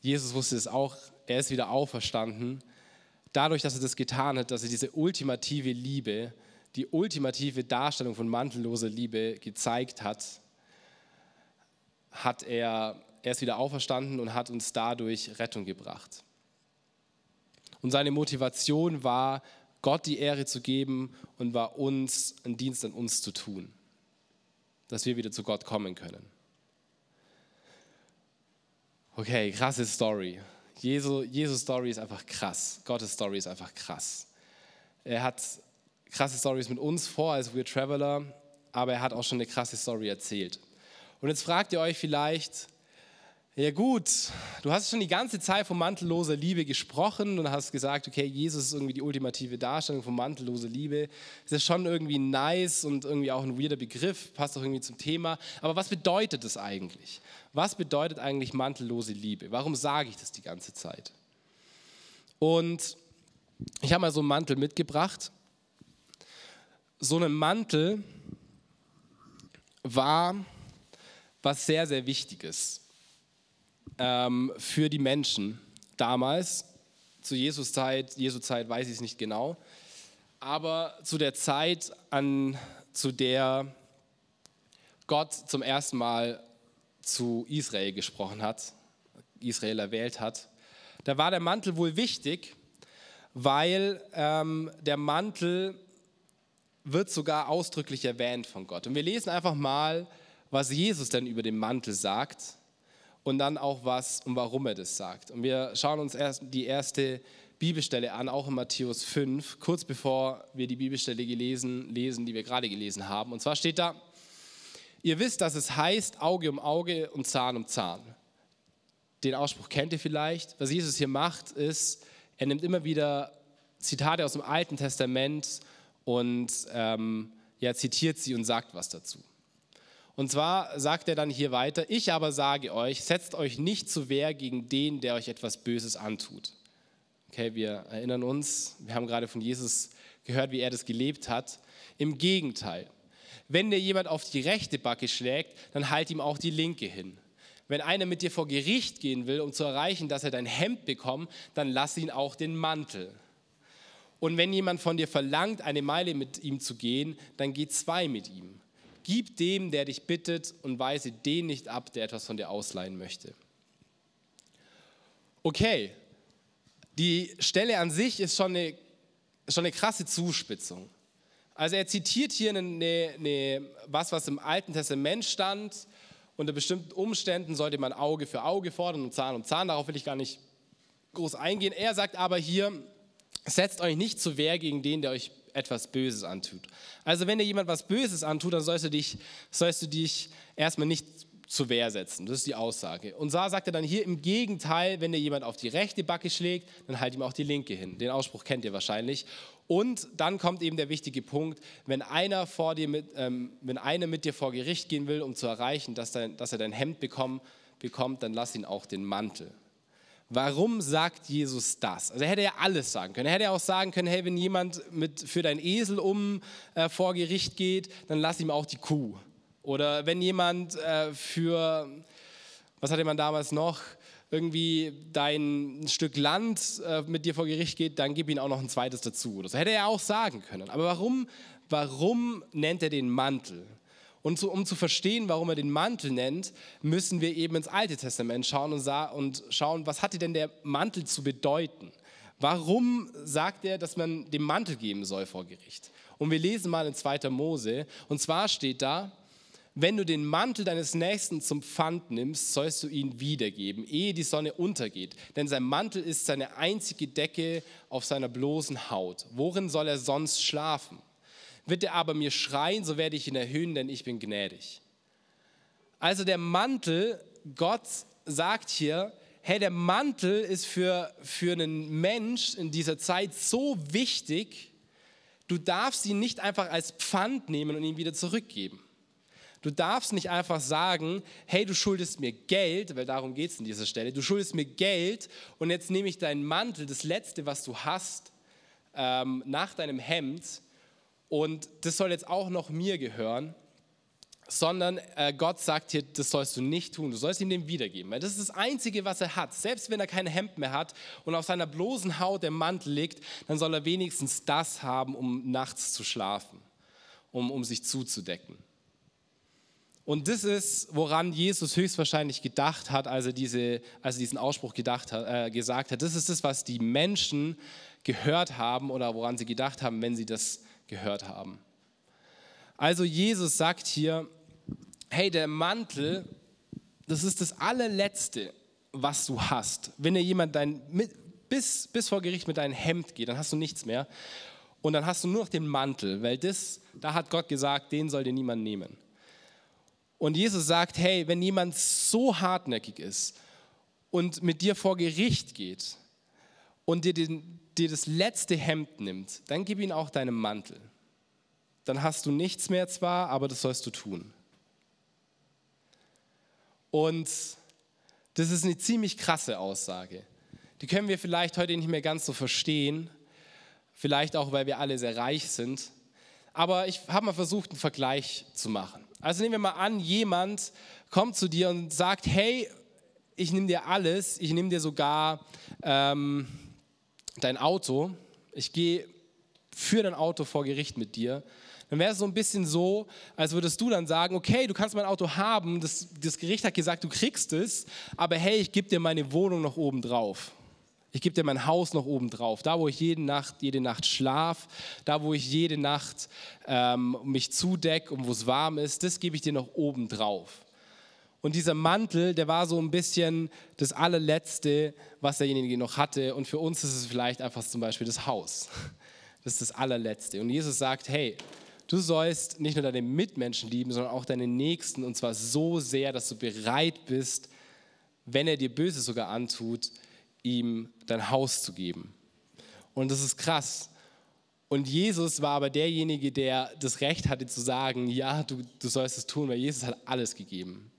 Jesus wusste es auch, er ist wieder auferstanden. Dadurch, dass er das getan hat, dass er diese ultimative Liebe, die ultimative Darstellung von mantelloser Liebe gezeigt hat, hat er, er ist wieder auferstanden und hat uns dadurch Rettung gebracht. Und seine Motivation war, Gott die Ehre zu geben und war uns, einen Dienst an uns zu tun, dass wir wieder zu Gott kommen können. Okay, krasse Story. Jesu, Jesus Story ist einfach krass. Gottes Story ist einfach krass. Er hat krasse Stories mit uns vor als We're Traveler, aber er hat auch schon eine krasse Story erzählt. Und jetzt fragt ihr euch vielleicht, ja gut, du hast schon die ganze Zeit von mantelloser Liebe gesprochen und hast gesagt, okay, Jesus ist irgendwie die ultimative Darstellung von mantelloser Liebe. Das ist schon irgendwie nice und irgendwie auch ein weirder Begriff, passt auch irgendwie zum Thema. Aber was bedeutet das eigentlich? Was bedeutet eigentlich mantellose Liebe? Warum sage ich das die ganze Zeit? Und ich habe mal so einen Mantel mitgebracht. So ein Mantel war was sehr, sehr Wichtiges ähm, für die Menschen damals. Zu Jesus Zeit, Jesu Zeit weiß ich es nicht genau, aber zu der Zeit, an, zu der Gott zum ersten Mal zu Israel gesprochen hat, Israel erwählt hat, da war der Mantel wohl wichtig, weil ähm, der Mantel wird sogar ausdrücklich erwähnt von Gott. Und wir lesen einfach mal, was Jesus denn über den Mantel sagt und dann auch was und warum er das sagt. Und wir schauen uns erst die erste Bibelstelle an, auch in Matthäus 5, kurz bevor wir die Bibelstelle gelesen, lesen, die wir gerade gelesen haben. Und zwar steht da, ihr wisst, dass es heißt Auge um Auge und Zahn um Zahn. Den Ausspruch kennt ihr vielleicht. Was Jesus hier macht, ist, er nimmt immer wieder Zitate aus dem Alten Testament und ähm, ja, zitiert sie und sagt was dazu. Und zwar sagt er dann hier weiter, ich aber sage euch, setzt euch nicht zu Wehr gegen den, der euch etwas Böses antut. Okay, wir erinnern uns, wir haben gerade von Jesus gehört, wie er das gelebt hat. Im Gegenteil, wenn dir jemand auf die rechte Backe schlägt, dann halt ihm auch die linke hin. Wenn einer mit dir vor Gericht gehen will, um zu erreichen, dass er dein Hemd bekommt, dann lass ihn auch den Mantel. Und wenn jemand von dir verlangt, eine Meile mit ihm zu gehen, dann geh zwei mit ihm. Gib dem, der dich bittet, und weise den nicht ab, der etwas von dir ausleihen möchte. Okay, die Stelle an sich ist schon eine, schon eine krasse Zuspitzung. Also er zitiert hier eine, eine, was, was im Alten Testament stand. Unter bestimmten Umständen sollte man Auge für Auge fordern und Zahn um Zahn. Darauf will ich gar nicht groß eingehen. Er sagt aber hier, setzt euch nicht zu Wehr gegen den, der euch etwas Böses antut. Also wenn dir jemand was Böses antut, dann sollst du dich, sollst du dich erstmal nicht zur Wehr setzen. Das ist die Aussage. Und da sagt dann hier im Gegenteil, wenn dir jemand auf die rechte Backe schlägt, dann halt ihm auch die linke hin. Den Ausspruch kennt ihr wahrscheinlich. Und dann kommt eben der wichtige Punkt, wenn einer, vor dir mit, ähm, wenn einer mit dir vor Gericht gehen will, um zu erreichen, dass, dein, dass er dein Hemd bekommt, bekommt, dann lass ihn auch den Mantel. Warum sagt Jesus das? Also er hätte ja alles sagen können. Er hätte ja auch sagen können, hey, wenn jemand mit, für dein Esel um äh, vor Gericht geht, dann lass ihm auch die Kuh. Oder wenn jemand äh, für, was hatte man damals noch, irgendwie dein Stück Land äh, mit dir vor Gericht geht, dann gib ihm auch noch ein zweites dazu. Das hätte er auch sagen können. Aber warum, warum nennt er den Mantel? Und so, um zu verstehen, warum er den Mantel nennt, müssen wir eben ins Alte Testament schauen und, und schauen, was hatte denn der Mantel zu bedeuten? Warum sagt er, dass man den Mantel geben soll vor Gericht? Und wir lesen mal in 2. Mose. Und zwar steht da, wenn du den Mantel deines Nächsten zum Pfand nimmst, sollst du ihn wiedergeben, ehe die Sonne untergeht. Denn sein Mantel ist seine einzige Decke auf seiner bloßen Haut. Worin soll er sonst schlafen? Wird er aber mir schreien, so werde ich ihn erhöhen, denn ich bin gnädig. Also der Mantel, Gott sagt hier, hey, der Mantel ist für, für einen Mensch in dieser Zeit so wichtig, du darfst ihn nicht einfach als Pfand nehmen und ihn wieder zurückgeben. Du darfst nicht einfach sagen, hey, du schuldest mir Geld, weil darum geht es an dieser Stelle, du schuldest mir Geld und jetzt nehme ich deinen Mantel, das Letzte, was du hast, ähm, nach deinem Hemd und das soll jetzt auch noch mir gehören, sondern äh, Gott sagt hier, das sollst du nicht tun, du sollst ihm den wiedergeben, weil das ist das Einzige, was er hat. Selbst wenn er kein Hemd mehr hat und auf seiner bloßen Haut der Mantel liegt, dann soll er wenigstens das haben, um nachts zu schlafen, um, um sich zuzudecken. Und das ist, woran Jesus höchstwahrscheinlich gedacht hat, als er, diese, als er diesen Ausspruch gedacht hat, äh, gesagt hat. Das ist das, was die Menschen gehört haben oder woran sie gedacht haben, wenn sie das gehört haben. Also Jesus sagt hier, hey, der Mantel, das ist das allerletzte, was du hast. Wenn dir jemand dein, bis, bis vor Gericht mit deinem Hemd geht, dann hast du nichts mehr. Und dann hast du nur noch den Mantel, weil das, da hat Gott gesagt, den soll dir niemand nehmen. Und Jesus sagt, hey, wenn jemand so hartnäckig ist und mit dir vor Gericht geht und dir den, dir das letzte Hemd nimmt, dann gib ihm auch deinen Mantel. Dann hast du nichts mehr zwar, aber das sollst du tun. Und das ist eine ziemlich krasse Aussage. Die können wir vielleicht heute nicht mehr ganz so verstehen, vielleicht auch, weil wir alle sehr reich sind. Aber ich habe mal versucht, einen Vergleich zu machen. Also nehmen wir mal an, jemand kommt zu dir und sagt, hey, ich nehme dir alles, ich nehme dir sogar ähm, dein Auto, ich gehe für dein Auto vor Gericht mit dir, dann wäre es so ein bisschen so, als würdest du dann sagen, okay, du kannst mein Auto haben, das, das Gericht hat gesagt, du kriegst es, aber hey, ich gebe dir meine Wohnung noch oben drauf. Ich gebe dir mein Haus noch oben drauf. Da, wo ich jede Nacht, jede Nacht schlaf, da, wo ich jede Nacht ähm, mich zudecke und wo es warm ist, das gebe ich dir noch oben drauf. Und dieser Mantel, der war so ein bisschen das allerletzte, was derjenige noch hatte. Und für uns ist es vielleicht einfach zum Beispiel das Haus. Das ist das allerletzte. Und Jesus sagt, hey, du sollst nicht nur deine Mitmenschen lieben, sondern auch deine Nächsten. Und zwar so sehr, dass du bereit bist, wenn er dir Böses sogar antut, ihm dein Haus zu geben. Und das ist krass. Und Jesus war aber derjenige, der das Recht hatte zu sagen, ja, du, du sollst es tun, weil Jesus hat alles gegeben.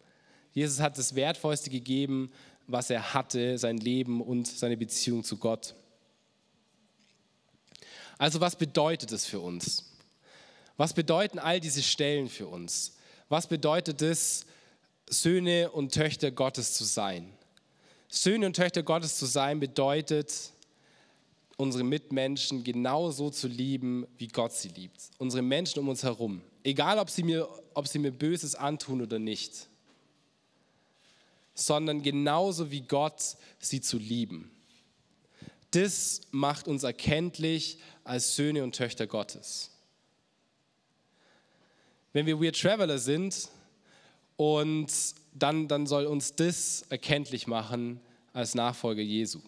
Jesus hat das Wertvollste gegeben, was er hatte, sein Leben und seine Beziehung zu Gott. Also was bedeutet es für uns? Was bedeuten all diese Stellen für uns? Was bedeutet es, Söhne und Töchter Gottes zu sein? Söhne und Töchter Gottes zu sein bedeutet, unsere Mitmenschen genauso zu lieben, wie Gott sie liebt. Unsere Menschen um uns herum. Egal, ob sie mir, ob sie mir Böses antun oder nicht. Sondern genauso wie Gott sie zu lieben. Das macht uns erkenntlich als Söhne und Töchter Gottes. Wenn wir Weird Traveler sind und dann, dann soll uns das erkenntlich machen als Nachfolger Jesu.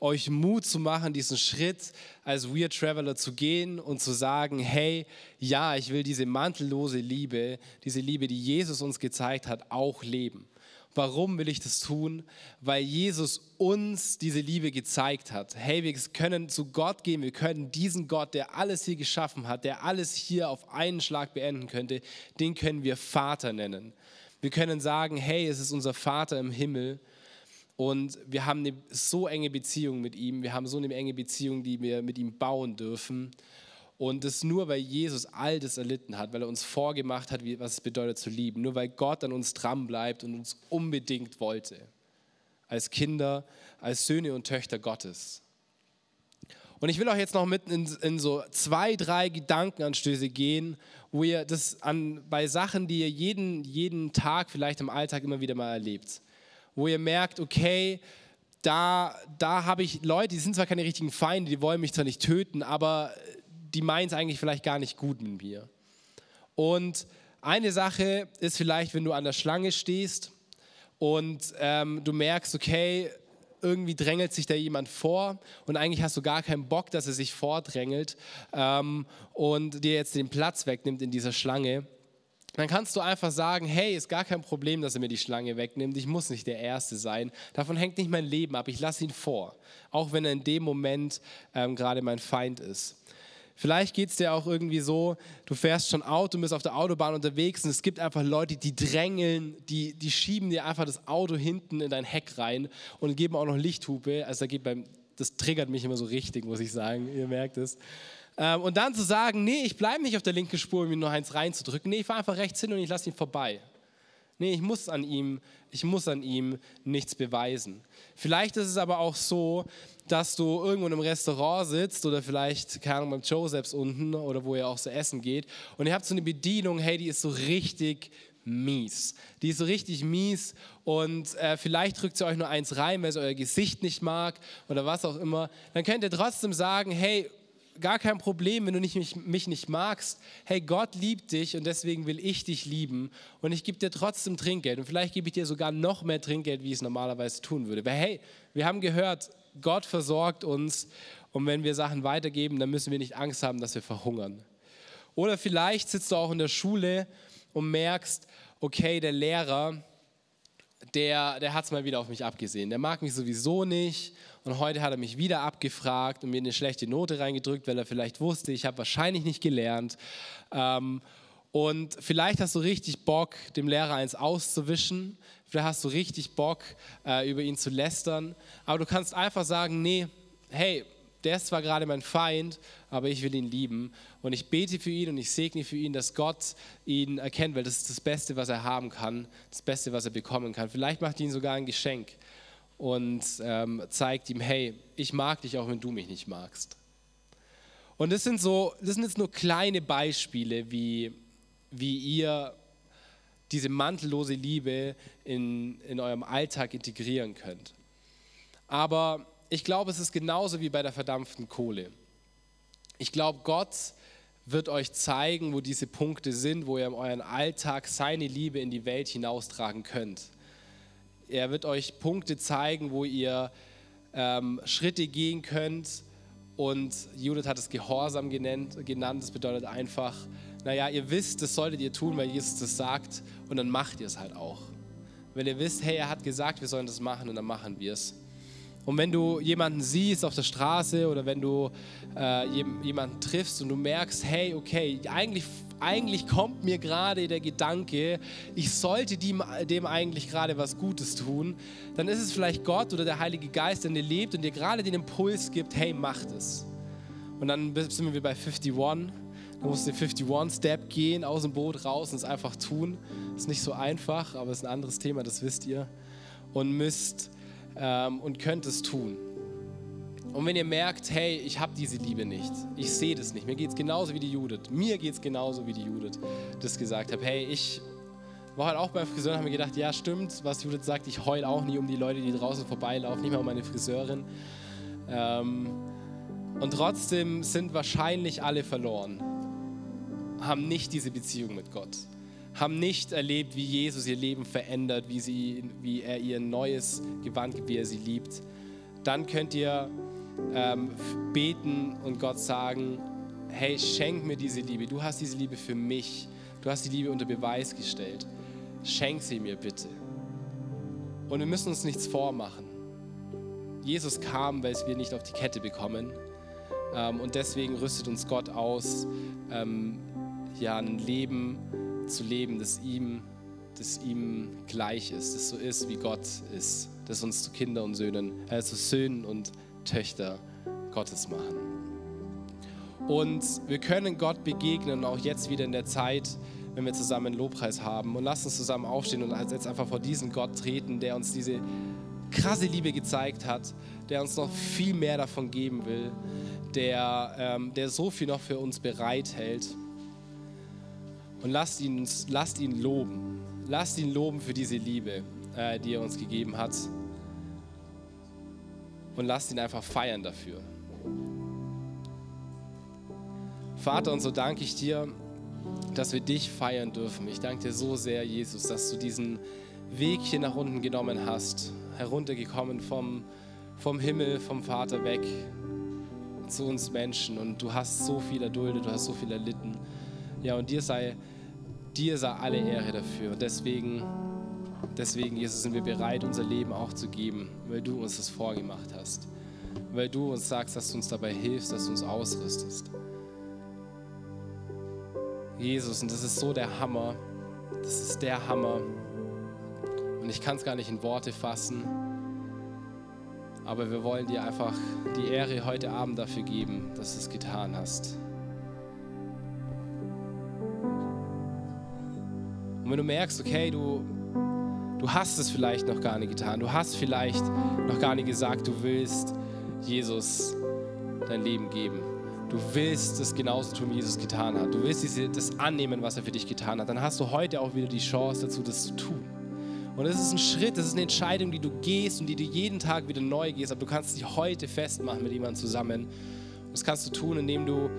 Euch Mut zu machen, diesen Schritt als Weird Traveler zu gehen und zu sagen, hey, ja, ich will diese mantellose Liebe, diese Liebe, die Jesus uns gezeigt hat, auch leben. Warum will ich das tun? Weil Jesus uns diese Liebe gezeigt hat. Hey, wir können zu Gott gehen, wir können diesen Gott, der alles hier geschaffen hat, der alles hier auf einen Schlag beenden könnte, den können wir Vater nennen. Wir können sagen, hey, es ist unser Vater im Himmel und wir haben eine so enge Beziehung mit ihm, wir haben so eine enge Beziehung, die wir mit ihm bauen dürfen. Und das nur, weil Jesus all das erlitten hat, weil er uns vorgemacht hat, was es bedeutet zu lieben. Nur weil Gott an uns dran bleibt und uns unbedingt wollte. Als Kinder, als Söhne und Töchter Gottes. Und ich will auch jetzt noch mitten in, in, so zwei, drei Gedankenanstöße gehen, wo ihr das an, bei Sachen, die ihr jeden, jeden Tag vielleicht im Alltag immer wieder mal erlebt, wo ihr merkt, okay, da, da habe ich Leute, die sind zwar keine richtigen Feinde, die wollen mich zwar nicht töten, aber die meinen es eigentlich vielleicht gar nicht gut mit mir. Und eine Sache ist vielleicht, wenn du an der Schlange stehst und ähm, du merkst, okay, irgendwie drängelt sich da jemand vor und eigentlich hast du gar keinen Bock, dass er sich vordrängelt ähm, und dir jetzt den Platz wegnimmt in dieser Schlange, dann kannst du einfach sagen, hey, ist gar kein Problem, dass er mir die Schlange wegnimmt, ich muss nicht der Erste sein, davon hängt nicht mein Leben ab, ich lasse ihn vor, auch wenn er in dem Moment ähm, gerade mein Feind ist. Vielleicht geht es dir auch irgendwie so, du fährst schon Auto, bist auf der Autobahn unterwegs und es gibt einfach Leute, die drängeln, die, die schieben dir einfach das Auto hinten in dein Heck rein und geben auch noch Lichthupe. Also da geht beim, das triggert mich immer so richtig, muss ich sagen, ihr merkt es. Ähm, und dann zu sagen, nee, ich bleibe nicht auf der linken Spur, um mir nur eins reinzudrücken. Nee, ich fahre einfach rechts hin und ich lasse ihn vorbei. Nee, ich muss an ihm, ich muss an ihm nichts beweisen. Vielleicht ist es aber auch so, dass du irgendwo in einem Restaurant sitzt oder vielleicht, keine Ahnung, beim Josephs unten oder wo ihr auch so essen geht und ihr habt so eine Bedienung, hey, die ist so richtig mies. Die ist so richtig mies und äh, vielleicht drückt sie euch nur eins rein, weil sie euer Gesicht nicht mag oder was auch immer. Dann könnt ihr trotzdem sagen, hey, gar kein Problem, wenn du nicht, mich, mich nicht magst. Hey, Gott liebt dich und deswegen will ich dich lieben und ich gebe dir trotzdem Trinkgeld und vielleicht gebe ich dir sogar noch mehr Trinkgeld, wie ich es normalerweise tun würde. Weil hey, wir haben gehört, Gott versorgt uns und wenn wir Sachen weitergeben, dann müssen wir nicht Angst haben, dass wir verhungern. Oder vielleicht sitzt du auch in der Schule und merkst, okay, der Lehrer, der, der hat es mal wieder auf mich abgesehen. Der mag mich sowieso nicht und heute hat er mich wieder abgefragt und mir eine schlechte Note reingedrückt, weil er vielleicht wusste, ich habe wahrscheinlich nicht gelernt. Ähm, und vielleicht hast du richtig Bock, dem Lehrer eins auszuwischen. Vielleicht hast du richtig Bock, äh, über ihn zu lästern. Aber du kannst einfach sagen, nee, hey, der ist zwar gerade mein Feind, aber ich will ihn lieben. Und ich bete für ihn und ich segne für ihn, dass Gott ihn erkennt, weil das ist das Beste, was er haben kann, das Beste, was er bekommen kann. Vielleicht macht ihn sogar ein Geschenk und ähm, zeigt ihm, hey, ich mag dich auch, wenn du mich nicht magst. Und das sind so, das sind jetzt nur kleine Beispiele, wie, wie ihr diese mantellose Liebe in, in eurem Alltag integrieren könnt. Aber ich glaube, es ist genauso wie bei der verdampften Kohle. Ich glaube, Gott wird euch zeigen, wo diese Punkte sind, wo ihr in euren Alltag seine Liebe in die Welt hinaustragen könnt. Er wird euch Punkte zeigen, wo ihr ähm, Schritte gehen könnt. Und Judith hat es Gehorsam genannt. genannt. Das bedeutet einfach, naja, ihr wisst, das solltet ihr tun, weil Jesus das sagt. Und dann macht ihr es halt auch. Wenn ihr wisst, hey, er hat gesagt, wir sollen das machen und dann machen wir es. Und wenn du jemanden siehst auf der Straße oder wenn du äh, jemanden triffst und du merkst, hey, okay, eigentlich, eigentlich kommt mir gerade der Gedanke, ich sollte dem, dem eigentlich gerade was Gutes tun, dann ist es vielleicht Gott oder der Heilige Geist, der in dir lebt und dir gerade den Impuls gibt, hey, mach das. Und dann sind wir bei 51. Du musst den 51-Step gehen, aus dem Boot raus und es einfach tun. Ist nicht so einfach, aber es ist ein anderes Thema, das wisst ihr. Und müsst ähm, und könnt es tun. Und wenn ihr merkt, hey, ich habe diese Liebe nicht, ich sehe das nicht, mir geht es genauso wie die Judith, mir geht es genauso wie die Judith das gesagt hat, hey, ich war halt auch beim Friseur und habe mir gedacht, ja stimmt, was Judith sagt, ich heule auch nie um die Leute, die draußen vorbeilaufen, nicht mal um meine Friseurin. Ähm, und trotzdem sind wahrscheinlich alle verloren, haben nicht diese Beziehung mit Gott haben nicht erlebt, wie Jesus ihr Leben verändert, wie, sie, wie er ihr neues Gewand gibt, wie er sie liebt, dann könnt ihr ähm, beten und Gott sagen, hey, schenk mir diese Liebe. Du hast diese Liebe für mich. Du hast die Liebe unter Beweis gestellt. Schenk sie mir bitte. Und wir müssen uns nichts vormachen. Jesus kam, weil es wir nicht auf die Kette bekommen. Ähm, und deswegen rüstet uns Gott aus, ähm, ja, ein Leben zu leben, das ihm, das ihm gleich ist, das so ist, wie Gott ist, das uns zu Kinder und Söhnen, äh, zu Söhnen und Töchter Gottes machen. Und wir können Gott begegnen, auch jetzt wieder in der Zeit, wenn wir zusammen Lobpreis haben. Und lasst uns zusammen aufstehen und jetzt einfach vor diesen Gott treten, der uns diese krasse Liebe gezeigt hat, der uns noch viel mehr davon geben will, der, ähm, der so viel noch für uns bereithält. Und lasst ihn, lasst ihn loben. Lasst ihn loben für diese Liebe, äh, die er uns gegeben hat. Und lasst ihn einfach feiern dafür. Vater, und so danke ich dir, dass wir dich feiern dürfen. Ich danke dir so sehr, Jesus, dass du diesen Weg hier nach unten genommen hast, heruntergekommen vom, vom Himmel, vom Vater weg zu uns Menschen. Und du hast so viel erduldet, du hast so viel erlitten. Ja, und dir sei, dir sei alle Ehre dafür. Und deswegen, deswegen, Jesus, sind wir bereit, unser Leben auch zu geben, weil du uns das vorgemacht hast. Weil du uns sagst, dass du uns dabei hilfst, dass du uns ausrüstest. Jesus, und das ist so der Hammer. Das ist der Hammer. Und ich kann es gar nicht in Worte fassen. Aber wir wollen dir einfach die Ehre heute Abend dafür geben, dass du es getan hast. Und wenn du merkst, okay, du, du hast es vielleicht noch gar nicht getan, du hast vielleicht noch gar nicht gesagt, du willst Jesus dein Leben geben. Du willst es genauso tun, wie Jesus getan hat. Du willst diese, das annehmen, was er für dich getan hat. Dann hast du heute auch wieder die Chance dazu, das zu tun. Und es ist ein Schritt, das ist eine Entscheidung, die du gehst und die du jeden Tag wieder neu gehst. Aber du kannst sie heute festmachen mit jemandem zusammen das kannst du tun, indem du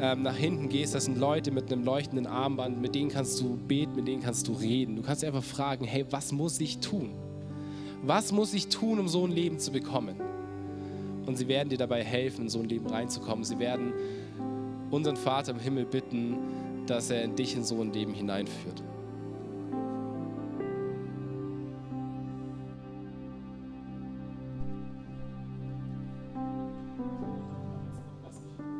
ähm, nach hinten gehst. Das sind Leute mit einem leuchtenden Armband, mit denen kannst du beten, mit denen kannst du reden. Du kannst einfach fragen, hey, was muss ich tun? Was muss ich tun, um so ein Leben zu bekommen? Und sie werden dir dabei helfen, in so ein Leben reinzukommen. Sie werden unseren Vater im Himmel bitten, dass er dich in so ein Leben hineinführt.